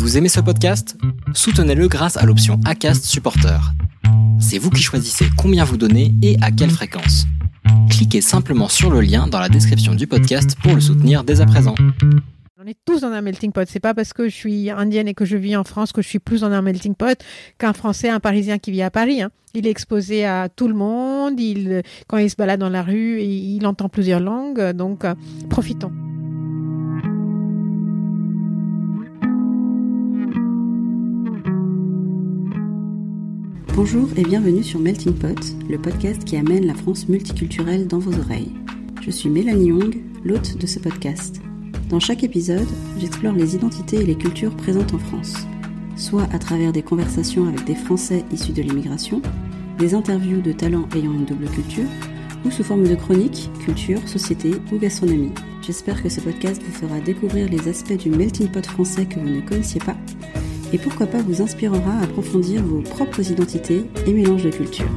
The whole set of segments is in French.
Vous aimez ce podcast? Soutenez-le grâce à l'option ACAST Supporter. C'est vous qui choisissez combien vous donnez et à quelle fréquence. Cliquez simplement sur le lien dans la description du podcast pour le soutenir dès à présent. On est tous dans un melting pot. C'est pas parce que je suis indienne et que je vis en France que je suis plus dans un melting pot qu'un Français, un Parisien qui vit à Paris. Hein. Il est exposé à tout le monde. Il, quand il se balade dans la rue, il entend plusieurs langues. Donc, euh, profitons. Bonjour et bienvenue sur Melting Pot, le podcast qui amène la France multiculturelle dans vos oreilles. Je suis Mélanie Young, l'hôte de ce podcast. Dans chaque épisode, j'explore les identités et les cultures présentes en France, soit à travers des conversations avec des Français issus de l'immigration, des interviews de talents ayant une double culture, ou sous forme de chroniques, culture, société ou gastronomie. J'espère que ce podcast vous fera découvrir les aspects du melting pot français que vous ne connaissiez pas et pourquoi pas vous inspirera à approfondir vos propres identités et mélanges de cultures.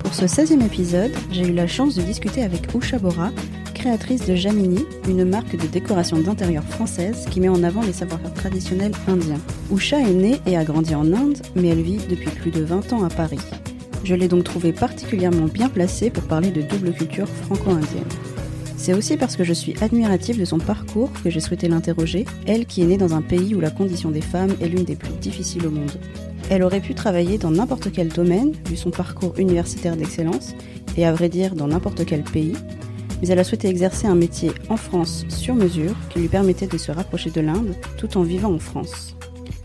Pour ce 16e épisode, j'ai eu la chance de discuter avec Usha Bora, créatrice de Jamini, une marque de décoration d'intérieur française qui met en avant les savoir-faire traditionnels indiens. Usha est née et a grandi en Inde, mais elle vit depuis plus de 20 ans à Paris. Je l'ai donc trouvée particulièrement bien placée pour parler de double culture franco-indienne. C'est aussi parce que je suis admirative de son parcours que j'ai souhaité l'interroger, elle qui est née dans un pays où la condition des femmes est l'une des plus difficiles au monde. Elle aurait pu travailler dans n'importe quel domaine, vu son parcours universitaire d'excellence, et à vrai dire dans n'importe quel pays, mais elle a souhaité exercer un métier en France sur mesure qui lui permettait de se rapprocher de l'Inde tout en vivant en France.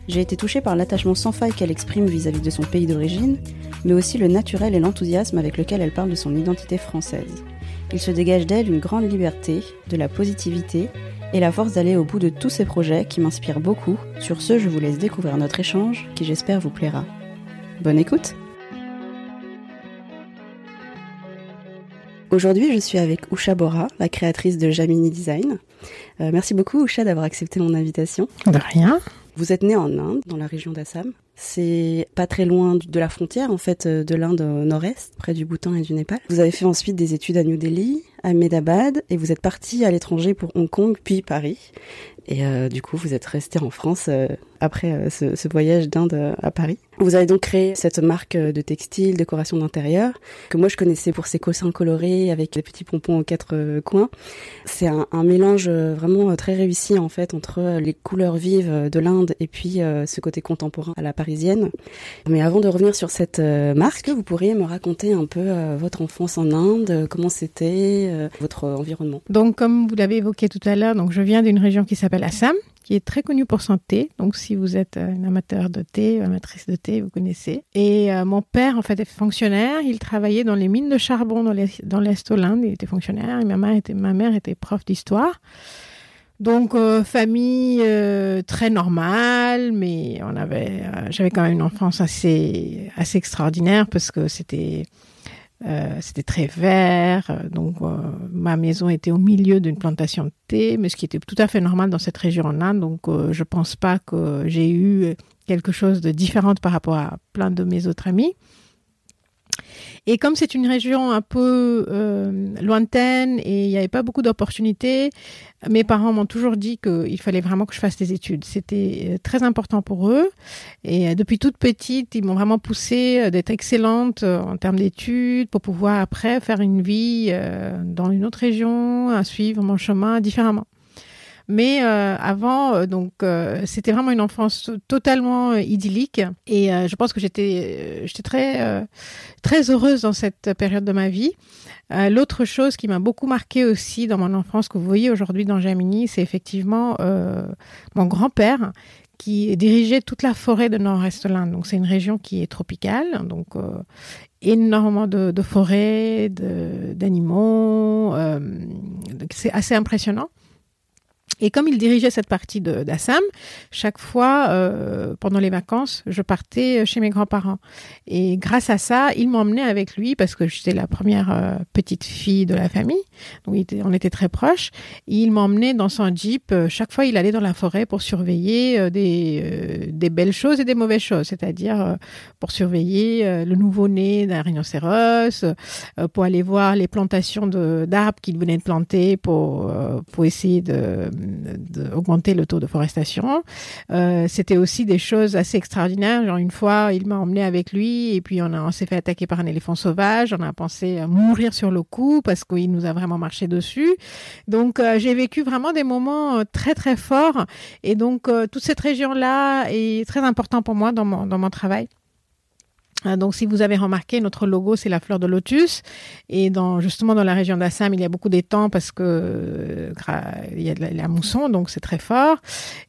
J'ai été touchée par l'attachement sans faille qu'elle exprime vis-à-vis -vis de son pays d'origine, mais aussi le naturel et l'enthousiasme avec lequel elle parle de son identité française. Il se dégage d'elle une grande liberté, de la positivité et la force d'aller au bout de tous ces projets qui m'inspirent beaucoup. Sur ce, je vous laisse découvrir notre échange qui j'espère vous plaira. Bonne écoute Aujourd'hui, je suis avec Usha Bora, la créatrice de Jamini Design. Euh, merci beaucoup Usha d'avoir accepté mon invitation. De rien. Vous êtes née en Inde, dans la région d'Assam. C'est pas très loin de la frontière, en fait, euh, de l'Inde au nord-est, près du Bhoutan et du Népal. Vous avez fait ensuite des études à New Delhi, à Medabad, et vous êtes partie à l'étranger pour Hong Kong, puis Paris. Et euh, du coup, vous êtes resté en France euh, après ce, voyage d'Inde à Paris. Vous avez donc créé cette marque de textile, décoration d'intérieur, que moi je connaissais pour ses cossins colorés avec des petits pompons aux quatre coins. C'est un, un, mélange vraiment très réussi en fait entre les couleurs vives de l'Inde et puis ce côté contemporain à la Mais avant de revenir sur cette marque, vous pourriez me raconter un peu votre enfance en Inde, comment c'était, votre environnement? Donc comme vous l'avez évoqué tout à l'heure, donc je viens d'une région qui s'appelle Assam, qui est très connue pour son thé. Donc, si vous êtes un amateur de thé, amatrice de thé, vous connaissez. Et euh, mon père, en fait, est fonctionnaire. Il travaillait dans les mines de charbon dans l'Est de l'Inde. Il était fonctionnaire. Et ma mère était prof d'histoire. Donc, euh, famille euh, très normale, mais on avait, euh, j'avais quand même une enfance assez, assez extraordinaire parce que c'était très vert, donc ma maison était au milieu d'une plantation de thé, mais ce qui était tout à fait normal dans cette région en Inde. Donc je pense pas que j'ai eu quelque chose de différent par rapport à plein de mes autres amis. Et comme c'est une région un peu euh, lointaine et il n'y avait pas beaucoup d'opportunités, mes parents m'ont toujours dit qu'il fallait vraiment que je fasse des études. C'était euh, très important pour eux. Et euh, depuis toute petite, ils m'ont vraiment poussé d'être excellente en termes d'études pour pouvoir après faire une vie dans une autre région, à suivre mon chemin différemment. Mais euh, avant, euh, donc euh, c'était vraiment une enfance totalement idyllique et je pense que j'étais très très heureuse dans cette période de ma vie. L'autre chose qui m'a beaucoup marqué aussi dans mon enfance que vous voyez aujourd'hui dans Jamini, c'est effectivement mon grand-père qui dirigeait toute la forêt de Nord-Est l'Inde. Donc c'est une région qui est tropicale, donc énormément de, de forêts, d'animaux. c'est assez impressionnant. Et comme il dirigeait cette partie d'Assam, chaque fois, euh, pendant les vacances, je partais chez mes grands-parents. Et grâce à ça, il m'emmenait avec lui parce que j'étais la première euh, petite fille de la famille. Donc, on était très proches. il m'emmenait dans son jeep. Euh, chaque fois, il allait dans la forêt pour surveiller euh, des, euh, des belles choses et des mauvaises choses. C'est-à-dire pour surveiller le nouveau-né d'un rhinocéros, pour aller voir les plantations d'arbres qu'il venait de planter pour, pour essayer de d'augmenter le taux de forestation. Euh, C'était aussi des choses assez extraordinaires. Genre une fois, il m'a emmené avec lui et puis on, on s'est fait attaquer par un éléphant sauvage. On a pensé mourir sur le coup parce qu'il nous a vraiment marché dessus. Donc euh, j'ai vécu vraiment des moments euh, très très forts et donc euh, toute cette région-là est très important pour moi dans mon, dans mon travail. Euh, Donc, si vous avez remarqué, notre logo, c'est la fleur de lotus. Et dans, justement, dans la région d'Assam, il y a beaucoup d'étangs parce que euh, il y a de la, mousson, donc c'est très fort.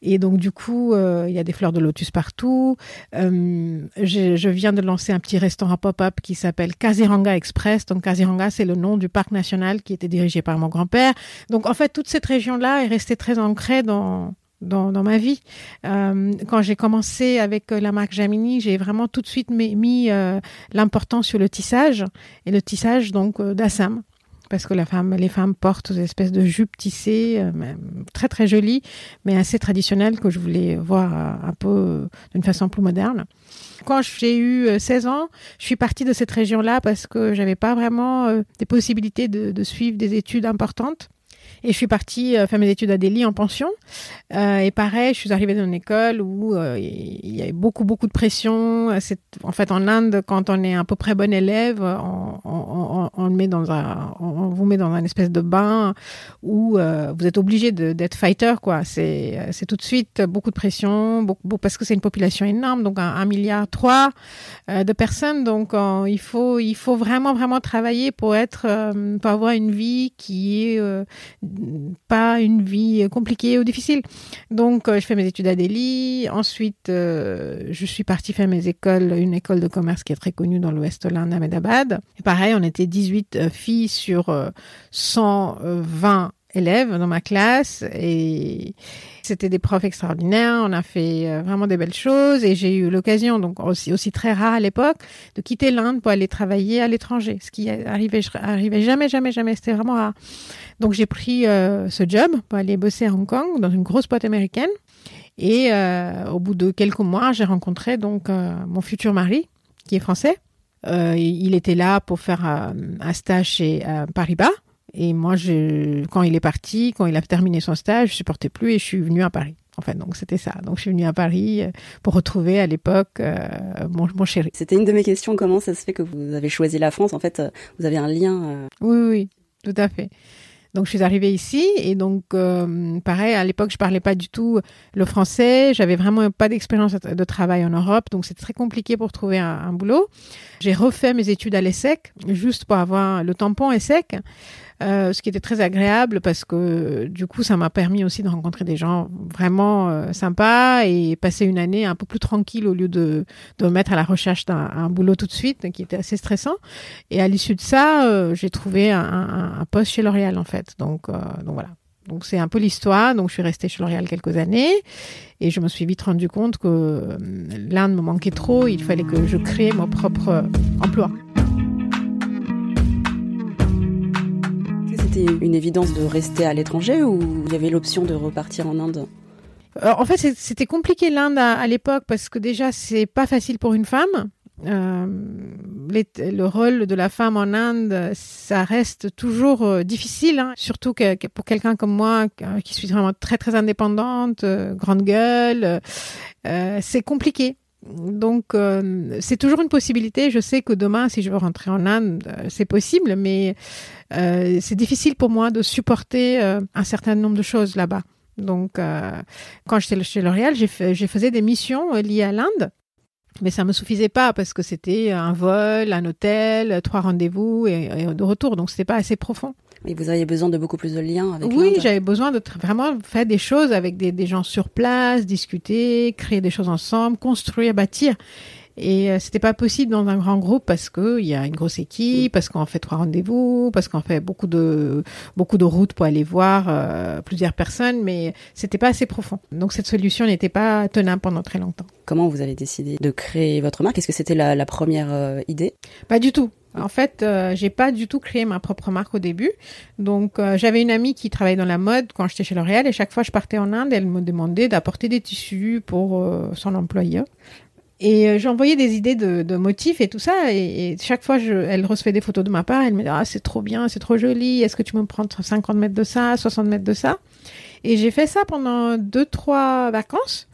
Et donc, du coup, euh, il y a des fleurs de lotus partout. Euh, je viens de lancer un petit restaurant pop-up qui s'appelle Kaziranga Express. Donc, Kaziranga, c'est le nom du parc national qui était dirigé par mon grand-père. Donc, en fait, toute cette région-là est restée très ancrée dans, dans, dans ma vie. Euh, quand j'ai commencé avec euh, la marque Jamini, j'ai vraiment tout de suite mis, mis, euh, l'importance sur le tissage et le tissage donc euh, d'Assam. Parce que la femme, les femmes portent des espèces de jupes tissées, euh, très très jolies, mais assez traditionnelles que je voulais voir un peu d'une façon plus moderne. Quand j'ai eu euh, 16 ans, je suis partie de cette région-là parce que j'avais pas vraiment des possibilités de, de suivre des études importantes. Et je suis partie euh, faire mes études à Delhi en pension. Euh, et pareil, je suis arrivée dans une école où euh, il y avait beaucoup, beaucoup de pression. En fait, en Inde, quand on est à peu près bon élève, on, on, on, on met dans un, on vous met dans un espèce de bain où vous êtes obligé d'être fighter, quoi. C'est, c'est tout de suite beaucoup de pression, beaucoup, parce que c'est une population énorme, donc un, un milliard trois de personnes. Donc, il faut, il faut vraiment, vraiment travailler pour être, euh, pour avoir une vie qui est euh, pas une vie compliquée ou difficile. Donc, euh, je fais mes études à Delhi. Ensuite, euh, je suis partie faire mes écoles, une école de commerce qui est très connue dans l'Ouest l'Inde, Ahmedabad. Et pareil, on était 18 euh, filles sur euh, 120 élèves dans ma classe et c'était des profs extraordinaires. On a fait euh, vraiment des belles choses et j'ai eu l'occasion, donc aussi, aussi très rare à l'époque, de quitter l'Inde pour aller travailler à l'étranger, ce qui arrivait, arrivait jamais, jamais, jamais. C'était vraiment rare. Donc j'ai pris euh, ce job pour aller bosser à Hong Kong dans une grosse boîte américaine. Et euh, au bout de quelques mois, j'ai rencontré donc mon futur mari, qui est français. Il était là pour faire un stage chez Paribas. Et moi, je, quand il est parti, quand il a terminé son stage, je supportais plus et je suis venue à Paris. Enfin, donc c'était ça. Donc je suis venue à Paris euh, pour retrouver à l'époque euh, mon, mon chéri. C'était une de mes questions. Comment ça se fait que vous avez choisi la France? En fait, euh, vous avez un lien. euh, Oui, oui, oui, tout à fait. Donc je suis arrivée ici et donc euh, pareil à l'époque je parlais pas du tout le français, j'avais vraiment pas d'expérience de travail en Europe donc c'était très compliqué pour trouver un, un boulot. J'ai refait mes études à l'ESSEC juste pour avoir le tampon ESSEC, euh, ce qui était très agréable parce que du coup ça m'a permis aussi de rencontrer des gens vraiment euh, sympas et passer une année un peu plus tranquille au lieu de de me mettre à la recherche d'un un boulot tout de suite qui était assez stressant. Et à l'issue de ça, euh, j'ai trouvé un, un, poste chez L'Oréal en fait. Donc, donc voilà. Donc c'est un peu l'histoire. Donc je suis restée chez L'Oréal quelques années et je me suis vite rendu compte que euh, l'Inde me manquait trop. Il fallait que je crée mon propre emploi. C'était une évidence de rester à l'étranger ou il y avait l'option de repartir en Inde? Euh, en fait, c'était compliqué l'Inde à, l'époque parce que déjà c'est pas facile pour une femme. Euh, le rôle de la femme en Inde, ça reste toujours euh, difficile, hein, surtout que, pour quelqu'un comme moi qui suis vraiment très très indépendante, grande gueule, c'est compliqué. Donc euh, c'est toujours une possibilité. Je sais que demain, si je veux rentrer en Inde, euh, c'est possible, mais euh, c'est difficile pour moi de supporter un certain nombre de choses là-bas. Donc, quand j'étais chez L'Oréal, j'ai faisais des missions liées à l'Inde. Mais ça me suffisait pas parce que c'était un vol, un hôtel, trois rendez-vous et, et de retour. Donc, c'était pas assez profond. Et vous aviez besoin de beaucoup plus de liens avec Oui, j'avais besoin de vraiment faire des choses avec des, des gens sur place, discuter, créer des choses ensemble, construire, bâtir. Et euh, c'était pas possible dans un grand groupe parce que il y a une grosse équipe, parce qu'on fait trois rendez-vous, parce qu'on fait beaucoup de beaucoup de routes pour aller voir euh, plusieurs personnes, mais c'était pas assez profond. Donc cette solution n'était pas tenable pendant très longtemps. Comment vous avez décidé de créer votre marque? Est-ce que c'était la, la première euh, idée? Pas du tout. En fait, euh, j'ai pas du tout créé ma propre marque au début. Donc, euh, j'avais une amie qui travaillait dans la mode quand j'étais chez L'Oréal et chaque fois que je partais en Inde, elle me demandait d'apporter des tissus pour euh, son employeur. Et euh, j'envoyais des idées de, motifs et tout ça. Et, chaque fois, elle recevait des photos de ma part. Elle me disait, ah, c'est trop bien, c'est trop joli. Est-ce que tu me prends 50 mètres de ça, 60 mètres de ça? Et j'ai fait ça pendant deux, trois vacances.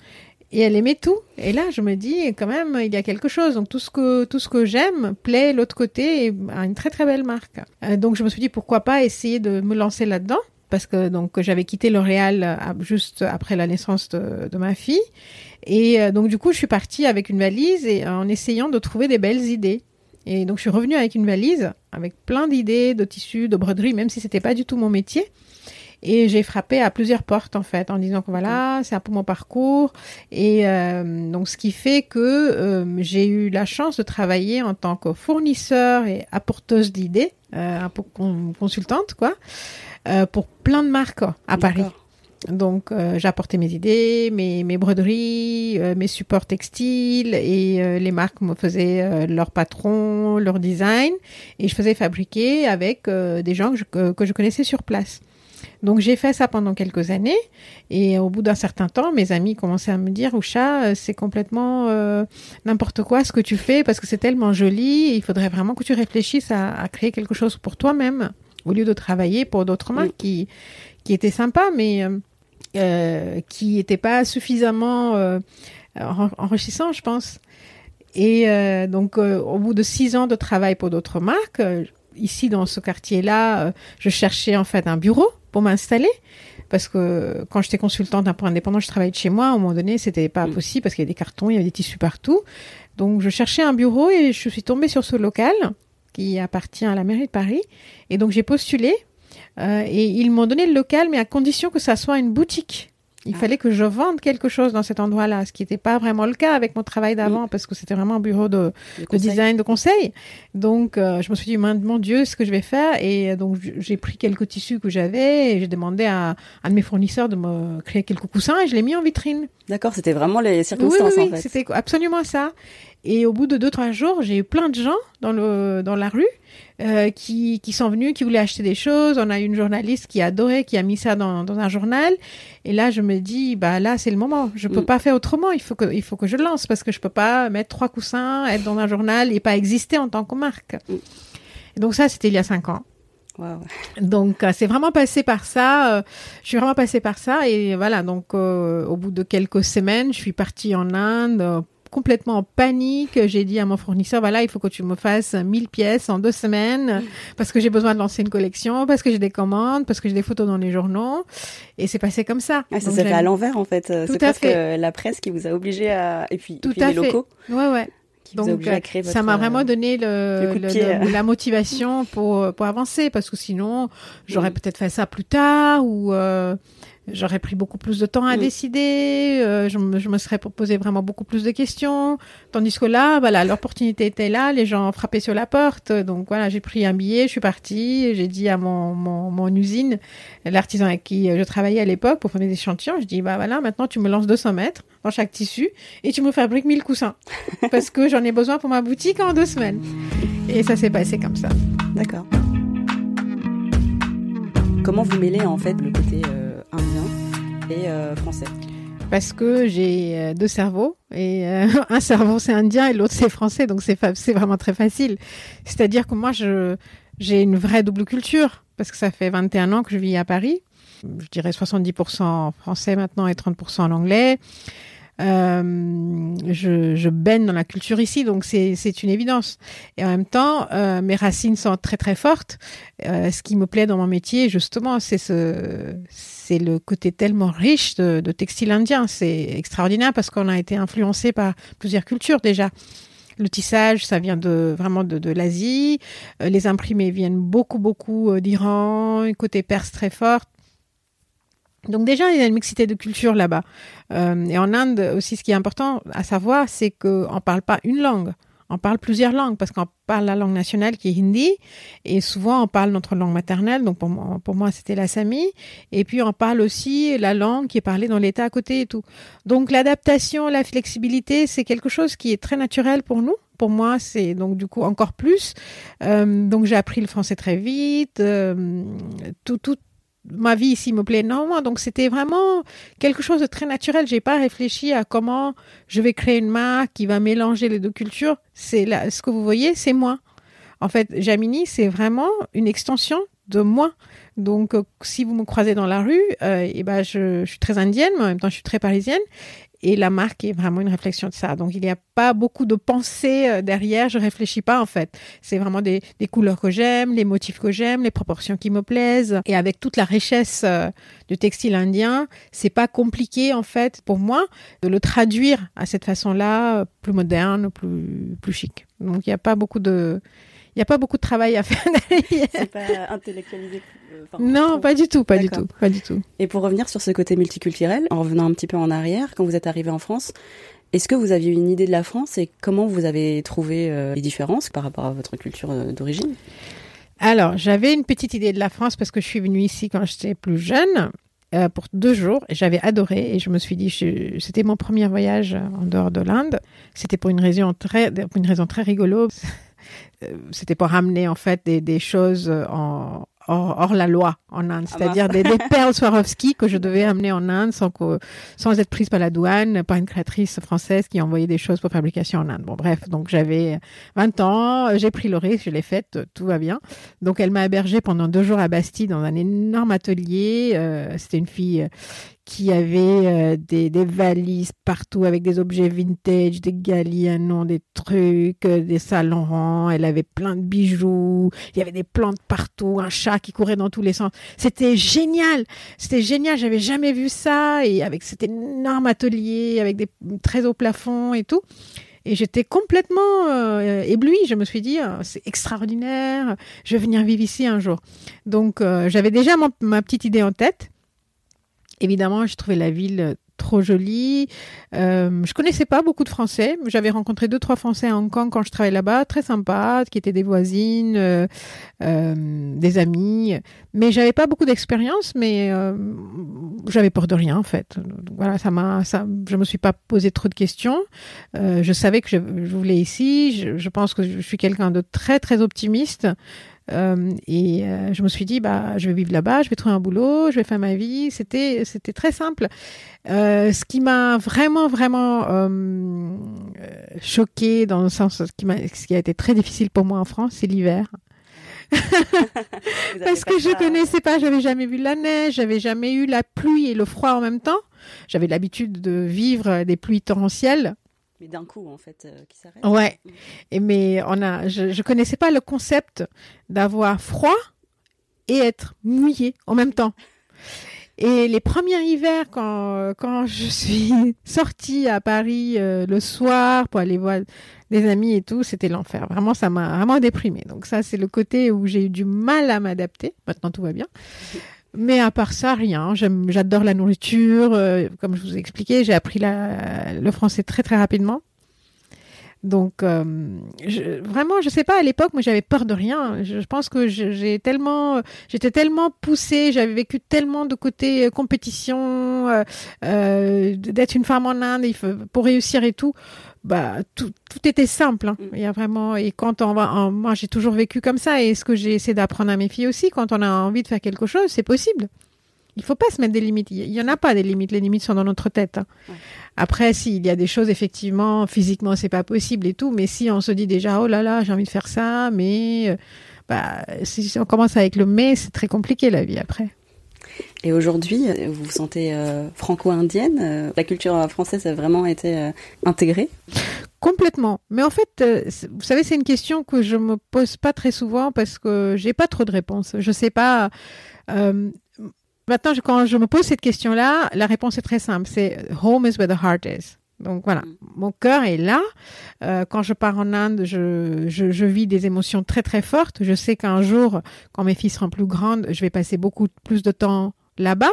Et elle aimait tout. Et là, je me dis, quand même, il y a quelque chose. Donc, tout ce que, tout ce que j'aime plaît l'autre côté et a une très, très belle marque. Euh, donc, je me suis dit, pourquoi pas essayer de me lancer là-dedans? Parce que, donc, j'avais quitté L'Oréal euh, juste après la naissance de, ma fille. Et euh, donc, du coup, je suis partie avec une valise et en essayant de trouver des belles idées. Et donc, je suis revenue avec une valise avec plein d'idées de tissus, de broderie, même si c'était pas du tout mon métier. Et j'ai frappé à plusieurs portes en fait en disant que voilà, c'est un peu mon parcours. Et euh, donc ce qui fait que euh, j'ai eu la chance de travailler en tant que fournisseur et apporteuse d'idées, euh, un peu consultante quoi, euh, pour plein de marques à Paris. Donc euh, j'apportais mes idées, mes, mes broderies, euh, mes supports textiles et euh, les marques me faisaient leur patron, leur design et je faisais fabriquer avec des gens que je, que je connaissais sur place. Donc j'ai fait ça pendant quelques années. Et au bout d'un certain temps, mes amis commençaient à me dire Oucha, c'est complètement euh, n'importe quoi ce que tu fais parce que c'est tellement joli, il faudrait vraiment que tu réfléchisses à, à créer quelque chose pour toi-même au lieu de travailler pour d'autres marques qui qui étaient sympas mais euh, qui n'étaient pas suffisamment euh, enrichissants, je pense. Et euh, donc, au bout de six ans de travail pour d'autres marques, ici dans ce quartier-là, je cherchais en fait un bureau pour m'installer parce que quand j'étais consultante d'un point indépendant, je travaillais de chez moi. À un moment donné, c'était pas possible parce qu'il y avait des cartons, il y avait des tissus partout. Donc, je cherchais un bureau et je suis tombée sur ce local qui appartient à la mairie de Paris. Et donc, j'ai postulé euh, et ils m'ont donné le local, mais à condition que ça soit une boutique. Il ah. fallait que je vende quelque chose dans cet endroit-là, ce qui n'était pas vraiment le cas avec mon travail d'avant, oui. parce que c'était vraiment un bureau de, de, de design, de conseil. Donc, euh, je me suis dit, mon Dieu, ce que je vais faire. Et euh, donc, j'ai pris quelques tissus que j'avais et j'ai demandé à un de mes fournisseurs de me créer quelques coussins et je l'ai mis en vitrine. D'accord, c'était vraiment les circonstances, oui, oui, en fait. C'était absolument ça. Et au bout de deux, trois jours, j'ai eu plein de gens dans, le, dans la rue euh, qui, qui sont venus, qui voulaient acheter des choses. On a une journaliste qui adorait, qui a mis ça dans, dans un journal. Et là, je me dis, bah là, c'est le moment. Je peux mm. pas faire autrement. Il faut que, il faut que je lance parce que je peux pas mettre trois coussins, être dans un journal et pas exister en tant que marque. Mm. Et donc ça, c'était il y a cinq ans. Wow. Donc euh, c'est vraiment passé par ça. Euh, je suis vraiment passée par ça et voilà. Donc euh, au bout de quelques semaines, je suis partie en Inde complètement en panique. J'ai dit à mon fournisseur, voilà, il faut que tu me fasses 1000 pièces en deux semaines parce que j'ai besoin de lancer une collection, parce que j'ai des commandes, parce que j'ai des photos dans les journaux. Et c'est passé comme ça. Ah, ça s'est fait à l'envers, en fait. C'est parce que la presse qui vous a obligé à, et puis, Tout et puis à les fait. locaux. Ouais, ouais. Donc, ça m'a vraiment donné le, le, le la motivation pour, pour avancer parce que sinon, j'aurais mmh. peut-être fait ça plus tard ou, euh, J'aurais pris beaucoup plus de temps à mmh. décider, euh, je, me, je, me, serais posé vraiment beaucoup plus de questions. Tandis que là, voilà, l'opportunité était là, les gens frappaient sur la porte. Donc voilà, j'ai pris un billet, je suis partie, j'ai dit à mon, mon, mon usine, l'artisan avec qui je travaillais à l'époque pour faire des échantillons, je dis, bah voilà, maintenant tu me lances 200 mètres dans chaque tissu et tu me fabriques 1000 coussins. parce que j'en ai besoin pour ma boutique en deux semaines. Et ça s'est passé comme ça. D'accord. Comment vous mêlez en fait le côté... Euh indien et euh, français parce que j'ai euh, deux cerveaux et euh, un cerveau c'est indien et l'autre c'est français donc c'est vraiment très facile. C'est-à-dire que moi j'ai une vraie double culture parce que ça fait 21 ans que je vis à Paris. Je dirais 70% français maintenant et 30% en anglais. Euh, je, je, baigne dans la culture ici, donc c'est une évidence. Et en même temps, euh, mes racines sont très très fortes. Euh, ce qui me plaît dans mon métier, justement, c'est ce, le côté tellement riche de, de textile indien. C'est extraordinaire parce qu'on a été influencé par plusieurs cultures déjà. Le tissage, ça vient de vraiment de, de l'Asie. Euh, les imprimés viennent beaucoup beaucoup euh, d'Iran, côté perse très fort. Donc déjà, il y a une mixité de culture là-bas. Euh, et en Inde aussi, ce qui est important à savoir, c'est qu'on ne parle pas une langue. On parle plusieurs langues parce qu'on parle la langue nationale qui est hindi et souvent on parle notre langue maternelle. Donc pour moi, pour moi c'était l'Assami. Et puis on parle aussi la langue qui est parlée dans l'État à côté et tout. Donc l'adaptation, la flexibilité, c'est quelque chose qui est très naturel pour nous pour moi, c'est donc du coup encore plus. Euh, donc j'ai appris le français très vite. Euh, tout, tout, ma vie ici me plaît énormément. Donc c'était vraiment quelque chose de très naturel. J'ai pas réfléchi à comment je vais créer une marque qui va mélanger les deux cultures. C'est là, ce que vous voyez, c'est moi. En fait, Jamini, c'est vraiment une extension de moi. Donc, euh, si vous me croisez dans la rue, euh, et ben, je, je suis très indienne, mais en même temps, je suis très parisienne. Et la marque est vraiment une réflexion de ça. Donc, il n'y a pas beaucoup de pensée euh, derrière. Je réfléchis pas, en fait. C'est vraiment des, des couleurs que j'aime, les motifs que j'aime, les proportions qui me plaisent. Et avec toute la richesse euh, du textile indien, c'est pas compliqué, en fait, pour moi, de le traduire à cette façon-là, euh, plus moderne, plus, plus chic. Donc, il n'y a pas beaucoup de, n'y a pas beaucoup de travail à faire derrière. C'est pas intellectualisé. euh, enfin, Non, pas du tout, pas du tout, pas du tout. Et pour revenir sur ce côté multiculturel, en revenant un petit peu en arrière, quand vous êtes arrivé en France, est-ce que vous aviez une idée de la France et comment vous avez trouvé euh, les différences par rapport à votre culture euh, d'origine? Alors, j'avais une petite idée de la France parce que je suis venue ici quand j'étais plus jeune. euh, pour deux jours, j'avais adoré et je me suis dit, c'était mon premier voyage en dehors de l'Inde. C'était pour une raison très, pour une raison très rigolo. Euh, C'était pour ramener en fait des, des choses en, hors, hors la loi en Inde, Ah c'est-à-dire des, des perles Swarovski que je devais amener en Inde sans, que, sans être prise par la douane, par une créatrice française qui envoyait des choses pour fabrication en Inde. Bon, bref, donc j'avais 20 ans, j'ai pris le risque, je l'ai faite, tout va bien. Donc elle m'a hébergée pendant deux jours à Bastille dans un énorme atelier. Euh, C'était une fille euh, qui avait euh, des, valises partout avec des objets vintage, des Galliano, des trucs, euh, des Laurent. Elle avait plein de bijoux. Il y avait des plantes partout, un chat qui courait dans tous les sens. C'était génial. C'était génial. J'avais jamais vu ça et avec cet énorme atelier avec des très hauts plafonds et tout. Et j'étais complètement euh, éblouie. Je me suis dit, c'est extraordinaire. Je vais venir vivre ici un jour. Donc, j'avais déjà ma petite idée en tête. Évidemment, je trouvais la ville euh, trop jolie. Euh, je connaissais pas beaucoup de Français. J'avais rencontré deux, trois Français à Hong Kong quand je travaillais là-bas, très sympas, qui étaient des voisines, euh, euh, des amis. Mais j'avais pas beaucoup d'expérience, mais euh, j'avais peur de rien en fait. Voilà, ça m'a, ça, je me suis pas posé trop de questions. Euh, je savais que je, je voulais ici. Je, je pense que je suis quelqu'un de très, très optimiste. Euh, et euh, je me suis dit, bah, je vais vivre là-bas, je vais trouver un boulot, je vais faire ma vie. C'était, c'était très simple. Euh, ce qui m'a vraiment, vraiment choqué dans le sens, ce qui, m'a, ce qui a été très difficile pour moi en France, c'est l'hiver. Parce que je connaissais pas, j'avais jamais vu la neige, j'avais jamais eu la pluie et le froid en même temps. J'avais l'habitude de vivre des pluies torrentielles. Mais d'un coup, en fait, euh, qui s'arrête. Ouais. Et mais on a, je, je connaissais pas le concept d'avoir froid et être mouillé en même temps. Et les premiers hivers, quand, quand je suis sortie à Paris euh, le soir pour aller voir des amis et tout, c'était l'enfer. Vraiment, ça m'a vraiment déprimée. Donc ça, c'est le côté où j'ai eu du mal à m'adapter. Maintenant, tout va bien. Mais à part ça, rien. J'adore la nourriture. euh, comme je vous ai expliqué, j'ai appris la, le français très très rapidement. Donc, euh, je, vraiment, je sais pas, à l'époque, moi, j'avais peur de rien. Je, pense que j'ai tellement, j'étais tellement poussée, j'avais vécu tellement de côté euh, compétition, euh, d'être une femme en Inde, pour réussir et tout. Bah, tout, tout était simple. hein. Mm. Il y a vraiment, et quand on va, en- moi, j'ai toujours vécu comme ça, et ce que j'ai essayé d'apprendre à mes filles aussi, quand on a envie de faire quelque chose, c'est possible. Il faut pas se mettre des limites. Il y en a pas des limites. Les limites sont dans notre tête. hein. Ouais. Après, s'il y a des choses, effectivement, physiquement, c'est pas possible et tout. Mais si on se dit déjà, oh là là, j'ai envie de faire ça, mais, euh, bah, si on commence avec le mais, c'est très compliqué la vie après. Et aujourd'hui, vous vous sentez euh, franco-indienne euh, La culture française a vraiment été euh, intégrée Complètement. Mais en fait, vous savez, c'est une question que je me pose pas très souvent parce que j'ai pas trop de réponses. Je sais pas. maintenant, quand je me pose cette question-là, la réponse est très simple. C'est home is where the heart is. Donc voilà, Mm. mon cœur est là. Euh, quand je pars en Inde, je, je, je vis des émotions très très fortes. Je sais qu'un jour, quand mes filles seront plus grandes, je vais passer beaucoup plus de temps là-bas.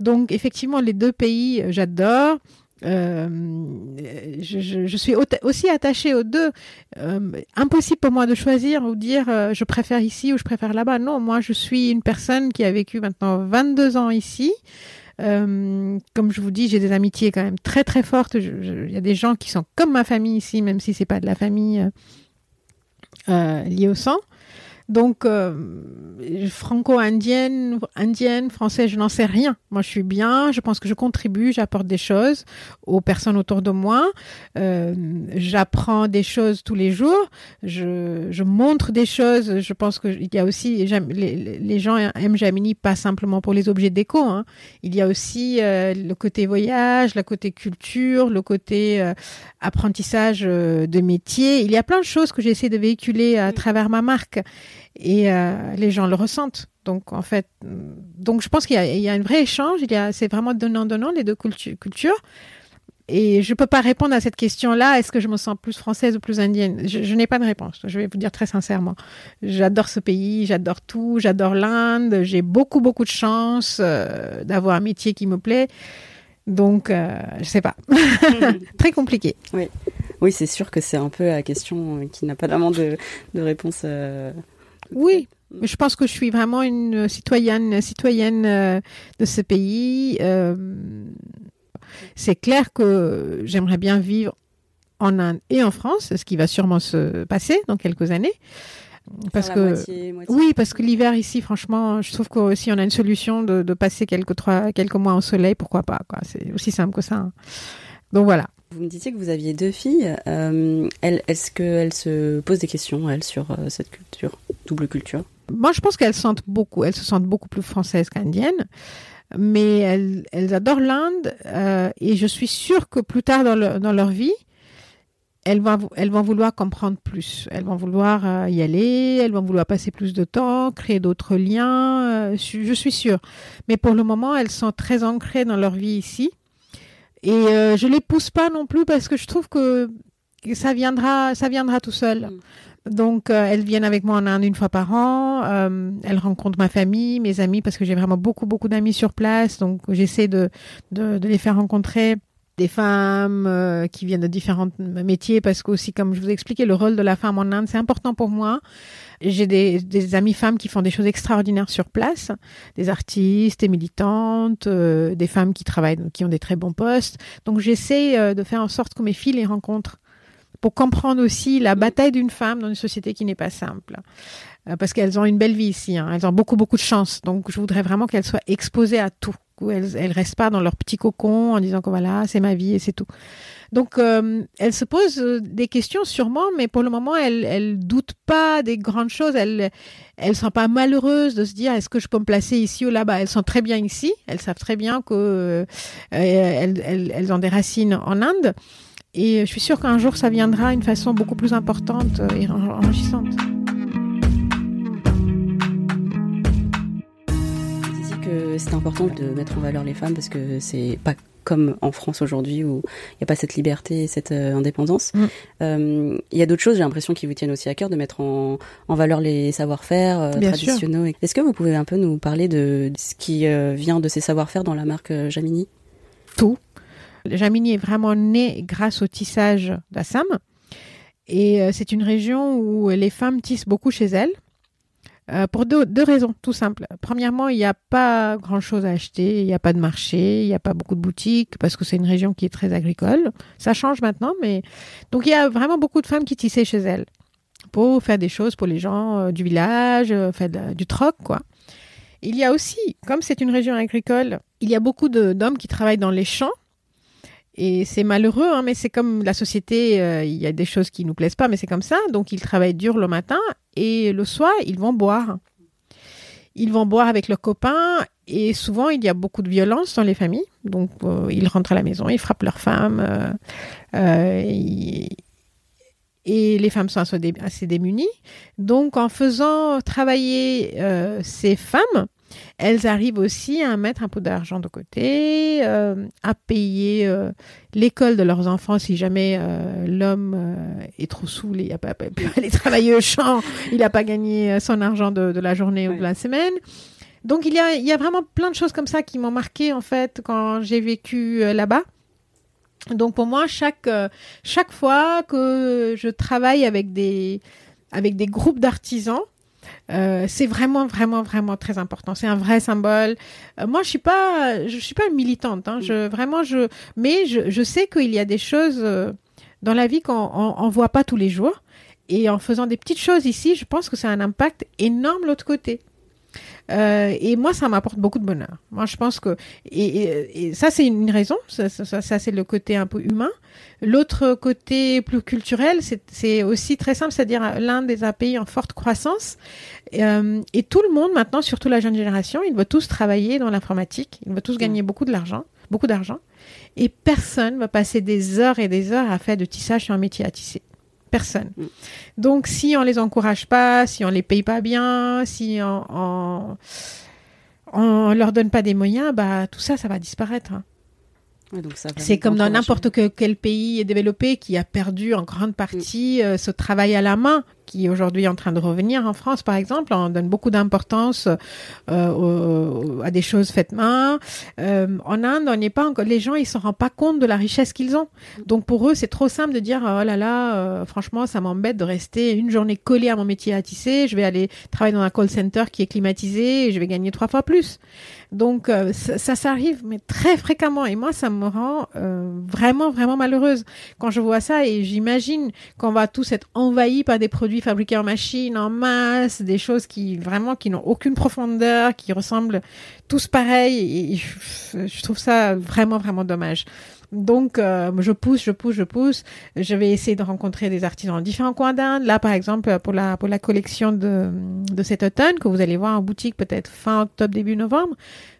Donc effectivement, les deux pays, euh, j'adore. Euh, je, je, je suis au- aussi attachée aux deux. Euh, impossible pour moi de choisir ou dire euh, je préfère ici ou je préfère là-bas. Non, moi je suis une personne qui a vécu maintenant 22 ans ici. Euh, comme je vous dis, j'ai des amitiés quand même très très fortes. Il y a des gens qui sont comme ma famille ici, même si c'est pas de la famille euh, euh, liée au sang. Donc, euh, franco-indienne, indienne, française, je n'en sais rien. Moi, je suis bien. Je pense que je contribue, j'apporte des choses aux personnes autour de moi. Euh, j'apprends des choses tous les jours. Je, je montre des choses. Je pense qu'il y a aussi les, les, gens aiment Jamini pas simplement pour les objets déco. Hein. Il y a aussi euh, le côté voyage, le côté culture, le côté euh, apprentissage euh, de métier. Il y a plein de choses que j'essaie de véhiculer à travers ma marque et euh, les gens le ressentent. Donc en fait, donc je pense qu'il y, a un vrai échange. Il y a, c'est vraiment donnant donnant les deux cultures. Et je peux pas répondre à cette question-là. Est-ce que je me sens plus française ou plus indienne? Je, n'ai pas de réponse. Je vais vous dire très sincèrement. J'adore ce pays, j'adore tout, j'adore l'Inde. J'ai beaucoup beaucoup de chance euh, d'avoir un métier qui me plaît. Donc, euh, je sais pas. très compliqué. Oui, oui, c'est sûr que c'est un peu la question qui n'a pas vraiment de, de réponse. Euh... Oui, mais je pense que je suis vraiment une citoyenne, citoyenne euh, de ce pays. Euh, c'est clair que j'aimerais bien vivre en Inde et en France, ce qui va sûrement se passer dans quelques années. Parce que moitié, moitié. oui, parce que l'hiver ici, franchement, je trouve que si on a une solution de, de, passer quelques trois, quelques mois au soleil, pourquoi pas quoi. C'est aussi simple que ça. Hein. Donc voilà. Vous me disiez que vous aviez deux filles. Euh, Est-ce qu'elles se posent des questions, elles, sur euh, cette culture, double culture? Moi, je pense qu'elles sentent beaucoup. Elles se sentent beaucoup plus françaises qu'indiennes. Mais elles, elles adorent l'Inde euh, et je suis sûre que plus tard dans, le, dans leur vie, elles vont, elles vont vouloir comprendre plus. Elles vont vouloir euh, y aller, elles vont vouloir passer plus de temps, créer d'autres liens. Je suis sûre. Mais pour le moment, elles sont très ancrées dans leur vie ici. Et euh, je les pousse pas non plus parce que je trouve que ça viendra, ça viendra tout seul. Mm. Donc euh, elles viennent avec moi en Inde une fois par an. Euh, elles rencontrent ma famille, mes amis parce que j'ai vraiment beaucoup beaucoup d'amis sur place. Donc j'essaie de, de, de les faire rencontrer des femmes euh, qui viennent de différents métiers parce que aussi comme je vous ai expliqué le rôle de la femme en Inde c'est important pour moi j'ai des, des amies femmes qui font des choses extraordinaires sur place. Des artistes des militantes euh, des femmes qui travaillent qui ont des très bons postes. Donc j'essaie euh, de faire en sorte que mes filles les rencontrent pour comprendre aussi la bataille d'une femme dans une société qui n'est pas simple. Euh, parce qu'elles ont une belle vie ici hein. elles ont beaucoup beaucoup de chance. Donc je voudrais vraiment qu'elles soient exposées à tout. Elles, elles restent pas dans leur petit cocon en disant que voilà, c'est ma vie et c'est tout. Donc, euh, elles se posent des questions sûrement, mais pour le moment, elles, elles doutent pas des grandes choses. Elles, elles sont pas malheureuses de se dire est-ce que je peux me placer ici ou là-bas? Elles sont très bien ici. Elles savent très bien que euh, ont des racines en Inde. Et je suis sûre qu'un jour, ça viendra d'une façon beaucoup plus importante et enrichissante. c'est important de mettre en valeur les femmes parce que c'est pas comme en France aujourd'hui où il n'y a pas cette liberté et cette euh, indépendance. Il mm. euh, y a d'autres choses, j'ai l'impression, qui vous tiennent aussi à cœur de mettre en, en valeur les savoir-faire euh, traditionnels. Est-ce que vous pouvez un peu nous parler de ce qui vient de ces savoir-faire dans la marque Jamini Tout. Jamini est vraiment né grâce au tissage d'Assam. Et c'est une région où les femmes tissent beaucoup chez elles. Euh, pour deux, raisons, tout simples. Premièrement, il n'y a pas grand-chose à acheter, il n'y a pas de marché, il n'y a pas beaucoup de boutiques, parce que c'est une région qui est très agricole. Ça change maintenant, mais... Donc il y a vraiment beaucoup de femmes qui tissaient chez elles pour faire des choses pour les gens euh, du village, euh, faire du troc, quoi. Il y a aussi, comme c'est une région agricole, il y a beaucoup d'hommes qui travaillent dans les champs, et c'est malheureux, hein, mais c'est comme la société, euh, il y a des choses qui nous plaisent pas, mais c'est comme ça. Donc ils travaillent dur le matin et le soir, ils vont boire. Ils vont boire avec leurs copains et souvent il y a beaucoup de violence dans les familles. Donc euh, ils rentrent à la maison, ils frappent leurs femmes. Euh, et, les femmes sont assez démunies. Donc en faisant travailler ces femmes, elles arrivent aussi à mettre un peu d'argent de côté, euh, à payer euh, l'école de leurs enfants si jamais euh, l'homme est trop saoul et il a pas pu aller travailler au champ, il n'a pas gagné son argent de, de la journée ouais. ou de la semaine. Donc il y, a, il y a vraiment plein de choses comme ça qui m'ont marqué en fait quand j'ai vécu là-bas. Donc pour moi, chaque, chaque fois que je travaille avec des, avec des groupes d'artisans, euh, c'est vraiment, vraiment, vraiment très important. C'est un vrai symbole. Euh, moi, je suis pas, je suis pas militante. Hein. Je vraiment, je, mais je, je sais qu'il y a des choses euh, dans la vie qu'on on, on voit pas tous les jours. Et en faisant des petites choses ici, je pense que ça a un impact énorme de l'autre côté. Euh, et moi, ça m'apporte beaucoup de bonheur. Moi, je pense que et, et, ça, c'est une raison. Ça, ça, ça c'est le côté un peu humain. L'autre côté plus culturel, c'est aussi très simple, c'est-à-dire l'Inde des pays en forte croissance. Euh, et tout le monde maintenant, surtout la jeune génération, ils veulent tous travailler dans l'informatique. Ils veulent tous gagner beaucoup de l'argent, beaucoup d'argent. Et personne va passer des heures et des heures à faire de tissage sur un métier à tisser. Personne. Mm. Donc, si on les encourage pas, si on les paye pas bien, si on, on, on leur donne pas des moyens, bah tout ça, ça va disparaître. Hein. c'est comme dans n'importe quel pays développé qui a perdu en grande partie mm. euh, ce travail à la main qui est aujourd'hui en train de revenir en France, par exemple. On donne beaucoup d'importance euh, à des choses faites main. Euh, en Inde, on n'est pas encore. Les gens, ils s'en rendent pas compte de la richesse qu'ils ont. Donc pour eux, c'est trop simple de dire oh là là, euh, franchement, ça m'embête de rester une journée collée à mon métier à tisser. Je vais aller travailler dans un call center qui est climatisé et je vais gagner trois fois plus. Donc euh, ça, ça s'arrive, mais très fréquemment. Et moi, ça me rend euh, vraiment, vraiment malheureuse quand je vois ça. Et j'imagine qu'on va tous être envahis par des produits fabriqués en machine, en masse, des choses qui vraiment qui n'ont aucune profondeur, qui ressemblent tous pareils. Et je, je trouve ça vraiment, vraiment dommage. Donc, euh, je pousse, je pousse, je pousse. Je vais essayer de rencontrer des artisans dans différents coins d'Inde. Là, par exemple, pour la, pour la collection de, de cet automne, que vous allez voir en boutique peut-être fin octobre, début novembre,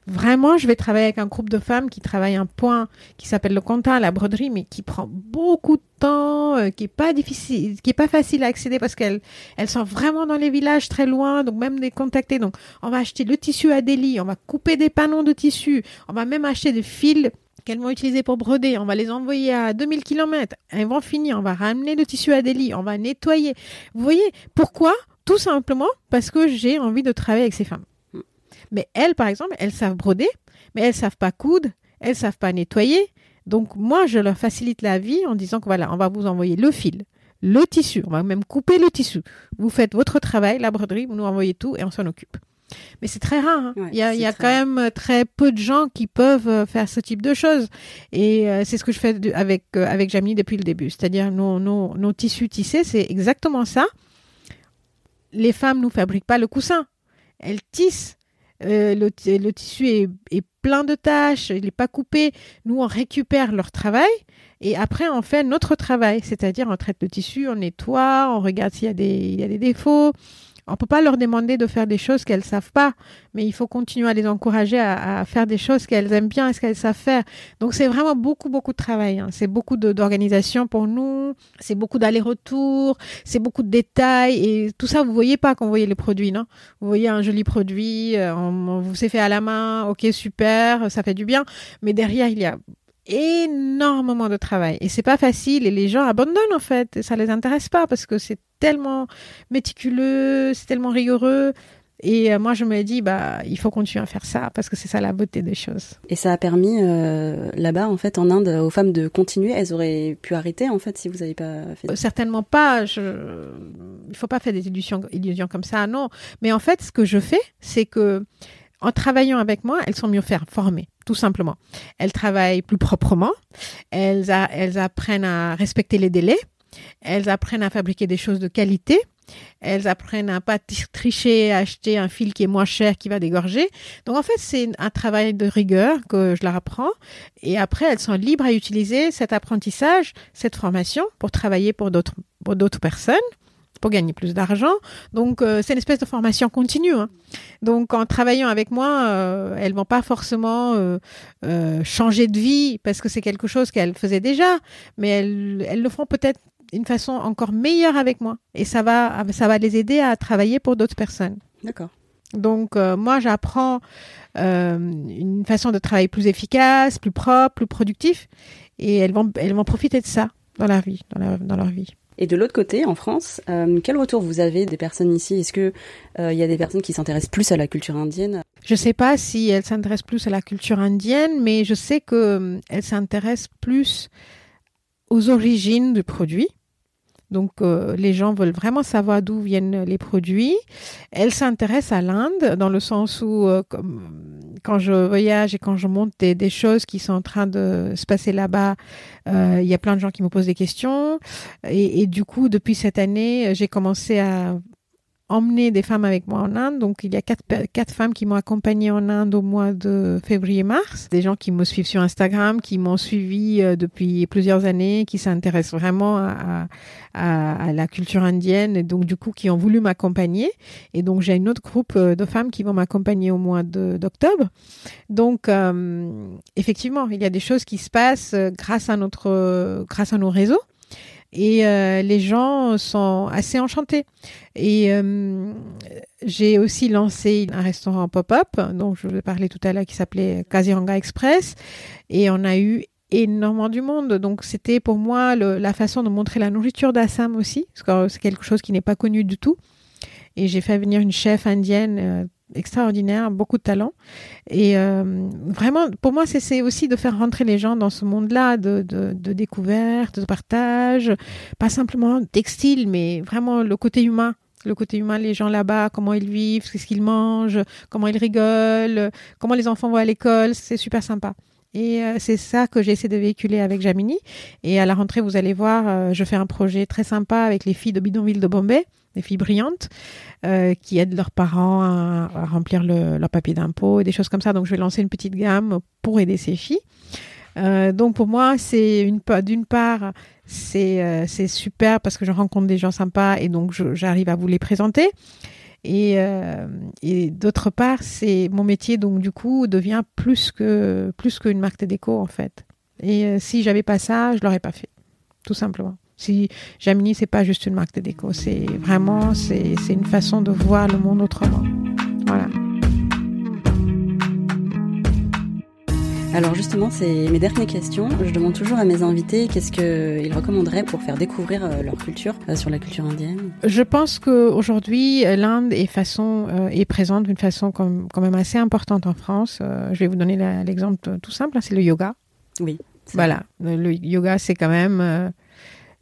vraiment, je vais travailler avec un groupe de femmes qui travaillent un point qui s'appelle le compta, la broderie, mais qui prend beaucoup de temps, euh, qui est pas difficile, qui est pas facile à accéder parce qu'elles, elles sont vraiment dans les villages très loin, donc même les contacter. Donc, on va acheter le tissu à Delhi, on va couper des panneaux de tissu, on va même acheter des fils qu'elles vont utiliser pour broder, on va les envoyer à 2000 km, elles vont finir, on va ramener le tissu à Delhi, on va nettoyer. Vous voyez, pourquoi? Tout simplement parce que j'ai envie de travailler avec ces femmes. Hmm. Mais elles, par exemple, elles savent broder, mais elles savent pas coudre, elles savent pas nettoyer. Donc moi, je leur facilite la vie en disant que voilà, on va vous envoyer le fil, le tissu, on va même couper le tissu. Vous faites votre travail, la broderie, vous nous envoyez tout et on s'en occupe. Mais c'est très rare. Hein. il y a, il y a quand même euh, très peu de gens qui peuvent euh, faire ce type de choses. Et euh, c'est ce que je fais avec avec Jamie depuis le début. C'est-à-dire nos, nos, nos tissus tissés, c'est exactement ça. Les femmes nous fabriquent pas le coussin. Elles tissent. le, le, tissu est, est, plein de tâches, il n'est pas coupé. Nous, on récupère leur travail et après, on fait notre travail. C'est-à-dire, on traite le tissu, on nettoie, on regarde s'il y, y a des défauts, on peut pas leur demander de faire des choses qu'elles savent pas, mais il faut continuer à les encourager à, faire des choses qu'elles aiment bien et ce qu'elles savent faire. Donc c'est vraiment beaucoup beaucoup de travail. Hein. C'est beaucoup d'organisation pour nous. C'est beaucoup d'aller-retour. C'est beaucoup de détails et tout ça vous voyez pas quand vous voyez les produits, non? Vous voyez un joli produit, euh, on, vous s'est fait à la main, ok super, ça fait du bien, mais derrière il y a énormément de travail et c'est pas facile et les gens abandonnent en fait et ça les intéresse pas parce que c'est tellement méticuleux, c'est tellement rigoureux. Et euh, moi, je me dis, bah, il faut continuer à faire ça parce que c'est ça la beauté des choses. Et ça a permis euh, là-bas, en fait, en Inde, aux femmes de continuer. Elles auraient pu arrêter, en fait, si vous n'avez pas fait. Certainement pas. Je... Il faut pas faire des illusions, illusions comme ça, non. Mais en fait, ce que je fais, c'est que en travaillant avec moi, elles sont mieux former, tout simplement. Elles travaillent plus proprement. Elles, apprennent à respecter les délais elles apprennent à fabriquer des choses de qualité. Elles apprennent à pas tricher, à acheter un fil qui est moins cher, qui va dégorger. Donc en fait, c'est un travail de rigueur que je leur apprends. Et après, elles sont libres à utiliser cet apprentissage, cette formation pour travailler pour d'autres personnes pour gagner plus d'argent. Donc euh, c'est une espèce de formation continue. Hein. Donc en travaillant avec moi, euh, elles vont pas forcément euh, euh, changer de vie parce que c'est quelque chose qu'elles faisaient déjà, mais elles, elles le feront peut-être d'une façon encore meilleure avec moi. Et ça va, ça va les aider à travailler pour d'autres personnes. D'accord. Donc euh, moi j'apprends euh, une façon de travailler plus efficace, plus propre, plus productif, et elles vont elles vont profiter de ça dans vie, dans leur vie. Et de l'autre côté, en France, euh, quel retour vous avez des personnes ici? Est-ce que il y a des personnes qui s'intéressent plus à la culture indienne? Je sais pas si elles s'intéressent plus à la culture indienne, mais je sais que elles s'intéressent plus aux origines du produit Donc euh, les gens veulent vraiment savoir d'où viennent les produits. Elle s'intéresse à l'Inde dans le sens où euh, quand je voyage et quand je monte des, choses qui sont en train de se passer là-bas, il y a plein de gens qui me posent des questions. Et du coup, depuis cette année, j'ai commencé à emmener des femmes avec moi en Inde. Donc, il y a quatre, quatre femmes qui m'ont accompagnée en Inde au mois de février-mars. Des gens qui me suivent sur Instagram, qui m'ont suivi euh, depuis plusieurs années, qui s'intéressent vraiment à, à, à, la culture indienne et donc, du coup, qui ont voulu m'accompagner. Et donc, j'ai une autre groupe euh, de femmes qui vont m'accompagner au mois d'octobre. Donc, euh, effectivement, il y a des choses qui se passent grâce à notre, grâce à nos réseaux et euh, les gens sont assez enchantés. Et euh, j'ai aussi lancé un restaurant pop-up, dont je vous ai parlé tout à l'heure, qui s'appelait Kaziranga Express, et on a eu énormément du monde. Donc c'était pour moi la façon de montrer la nourriture d'Assam aussi, parce que c'est quelque chose qui n'est pas connu du tout. Et j'ai fait venir une chef indienne euh, extraordinaire, beaucoup de talent. Et euh, vraiment, pour moi, c'est aussi de faire rentrer les gens dans ce monde-là de, de, de, découverte, de partage, pas simplement textile, mais vraiment le côté humain. Le côté humain, les gens là-bas, comment ils vivent, ce qu'ils mangent, comment ils rigolent, comment les enfants vont à l'école, c'est super sympa. Et euh, c'est ça que j'essaie de véhiculer avec Jamini. Et à la rentrée, vous allez voir, euh, je fais un projet très sympa avec les filles de Bidonville de Bombay, des filles brillantes, euh, qui aident leurs parents à, remplir le, leur papier d'impôt et des choses comme ça. Donc, je vais lancer une petite gamme pour aider ces filles. donc, pour moi, c'est une d'une part, c'est super parce que je rencontre des gens sympas et donc j'arrive à vous les présenter. Et, euh, et d'autre part, c'est mon métier, donc du coup, devient plus que plus qu'une marque de déco en fait. Et euh, si j'avais pas ça, je l'aurais pas fait, tout simplement. Si Jamini, c'est pas juste une marque de déco, c'est vraiment c'est une façon de voir le monde autrement. Voilà. Alors justement, c'est mes dernières questions. Je demande toujours à mes invités qu'est-ce qu'ils recommanderaient pour faire découvrir euh, leur culture euh, sur la culture indienne. Je pense qu'aujourd'hui, l'Inde est, façon, euh, est présente d'une façon quand même assez importante en France. je vais vous donner l'exemple tout simple, hein, c'est le yoga. Oui. Voilà, le yoga, c'est quand même,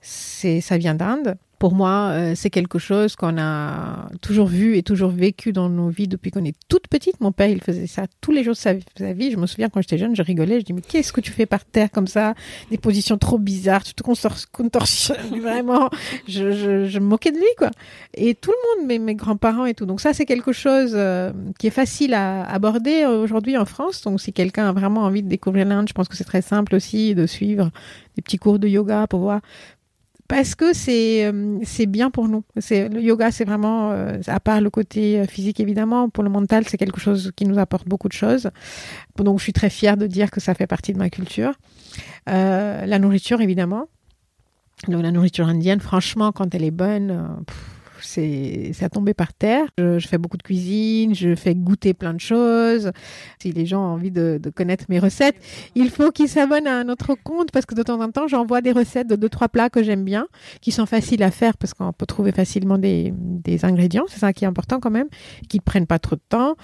c'est ça vient d'Inde pour moi, euh, c'est quelque chose qu'on a toujours vu et toujours vécu dans nos vies depuis qu'on est toute petite. Mon père, il faisait ça tous les jours de sa, vie. Je me souviens quand j'étais jeune, je rigolais. Je dis mais qu'est-ce que tu fais par terre comme ça? Des positions trop bizarres, tu te contorsionnes vraiment. Je, je, je, me moquais de lui quoi. Et tout le monde, mes, mes grands-parents et tout. Donc ça, c'est quelque chose euh, qui est facile à aborder aujourd'hui en France. Donc si quelqu'un a vraiment envie de découvrir l'Inde, je pense que c'est très simple aussi de suivre des petits cours de yoga pour voir parce que c'est euh, c'est bien pour nous. C'est le yoga, c'est vraiment euh, à part le côté euh, physique évidemment, pour le mental, c'est quelque chose qui nous apporte beaucoup de choses. Donc je suis très fière de dire que ça fait partie de ma culture. la nourriture évidemment. Donc la nourriture indienne, franchement, quand elle est bonne c'est à tomber par terre. Je, fais beaucoup de cuisine, je fais goûter plein de choses. Si les gens ont envie de, connaître mes recettes, il faut qu'ils s'abonnent à notre compte parce que de temps en temps, j'envoie des recettes de deux, trois plats que j'aime bien, qui sont faciles à faire parce qu'on peut trouver facilement des, ingrédients. C'est ça qui est important quand même, qui ne prennent pas trop de temps.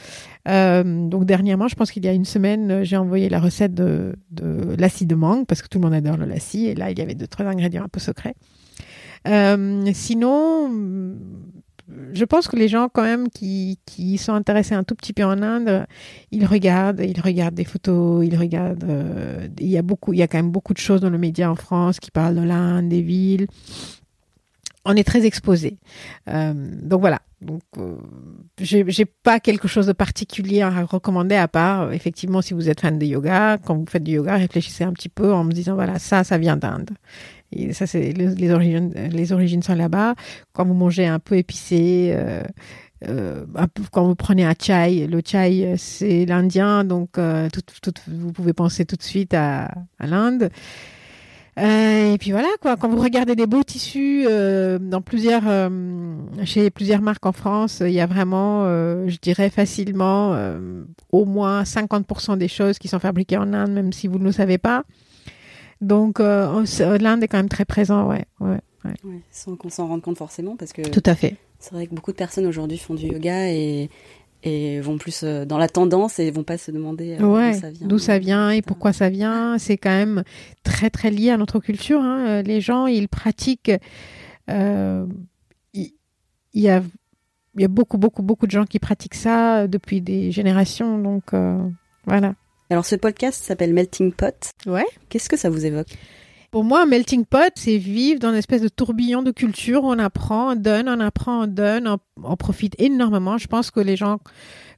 Euh, donc dernièrement, je pense qu'il y a une semaine, j'ai envoyé la recette de, de lassi de mangue parce que tout le monde adore le lassi et là, il y avait deux, trois ingrédients un peu secrets. Euh, sinon, je pense que les gens quand même qui, qui sont intéressés un tout petit peu en Inde, ils regardent, ils regardent des photos, ils regardent. Euh, il y a beaucoup, il y a quand même beaucoup de choses dans le média en France qui parlent de l'Inde, des villes. On est très exposé. Euh, donc voilà. Donc euh, j'ai pas quelque chose de particulier à recommander à part effectivement si vous êtes fan de yoga, quand vous faites du yoga, réfléchissez un petit peu en me disant voilà ça ça vient d'Inde. Et ça, c'est les, origines, les origines sont là-bas. Quand vous mangez un peu épicé, euh, euh, quand vous prenez un chai, le chai, c'est l'indien, donc euh, tout, tout, vous pouvez penser tout de suite à, à l'Inde. Euh, et puis voilà quoi. Quand vous regardez des beaux tissus euh, dans plusieurs, euh, chez plusieurs marques en France, il y a vraiment, je dirais facilement, au moins 50% des choses qui sont fabriquées en Inde, même si vous ne le savez pas. Donc l'Inde est quand même très présent, ouais. ouais, ouais. sans qu'on s'en rende compte forcément, parce que. Tout à fait. C'est vrai que beaucoup de personnes aujourd'hui font du yoga et, et vont plus euh, dans la tendance et vont pas se demander euh, d'où ça vient. D'où ça vient et pourquoi ça vient. C'est quand même très très lié à notre culture. Hein. Les gens, ils pratiquent Euh, il y, a, y a beaucoup, beaucoup, beaucoup de gens qui pratiquent ça depuis des générations. Donc, euh, voilà. Alors, ce podcast s'appelle Melting Pot. Ouais. Qu'est-ce que ça vous évoque? Pour moi, melting pot, c'est vivre dans une espèce de tourbillon de culture. On apprend, on donne, on apprend, on donne, on, on profite énormément. Je pense que les gens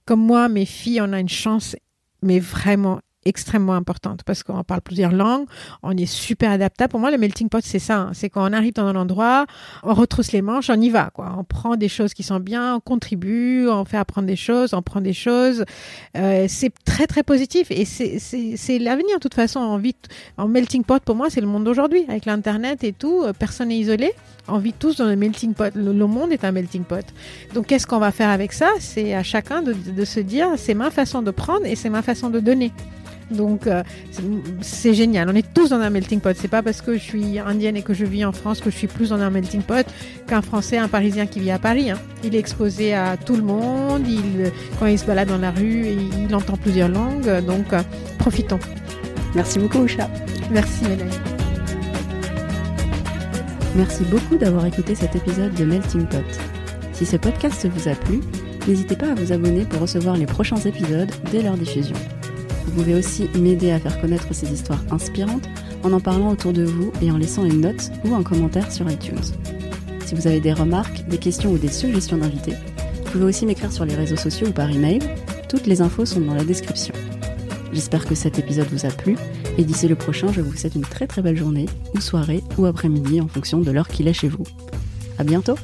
comme moi, mes filles, on a une chance, mais vraiment extrêmement importante parce qu'on parle plusieurs langues, on est super adaptable. Pour moi, le melting pot, c'est ça. Hein. C'est quand on arrive dans un endroit, on retrousse les manches, on y va. On prend des choses qui sont bien, on contribue, on fait apprendre des choses, on prend des choses. Euh, c'est très, très positif et c'est l'avenir. De toute façon, en melting pot, pour moi, c'est le monde d'aujourd'hui. Avec l'Internet et tout, euh, personne n'est isolé. On vit tous dans le melting pot. Le, monde est un melting pot. Donc, qu'est-ce qu'on va faire avec ça? C'est à chacun de se dire, c'est ma façon de prendre et c'est ma façon de donner. Donc euh, c'est génial. On est tous dans un melting pot. C'est pas parce que je suis indienne et que je vis en France que je suis plus dans un melting pot qu'un Français, un Parisien qui vit à Paris. Hein. Il est exposé à tout le monde. Il, quand il se balade dans la rue, il, entend plusieurs langues. Donc euh, profitons. Merci beaucoup, Usha. Merci, Mélanie. Merci beaucoup d'avoir écouté cet épisode de Melting Pot. Si ce podcast vous a plu, n'hésitez pas à vous abonner pour recevoir les prochains épisodes dès leur diffusion. Vous pouvez aussi m'aider à faire connaître ces histoires inspirantes en en parlant autour de vous et en laissant une note ou un commentaire sur iTunes. Si vous avez des remarques, des questions ou des suggestions d'invités, vous pouvez aussi m'écrire sur les réseaux sociaux ou par email. Toutes les infos sont dans la description. J'espère que cet épisode vous a plu et d'ici le prochain, je vous souhaite une très très belle journée ou soirée ou après-midi en fonction de l'heure qu'il est chez vous. À bientôt!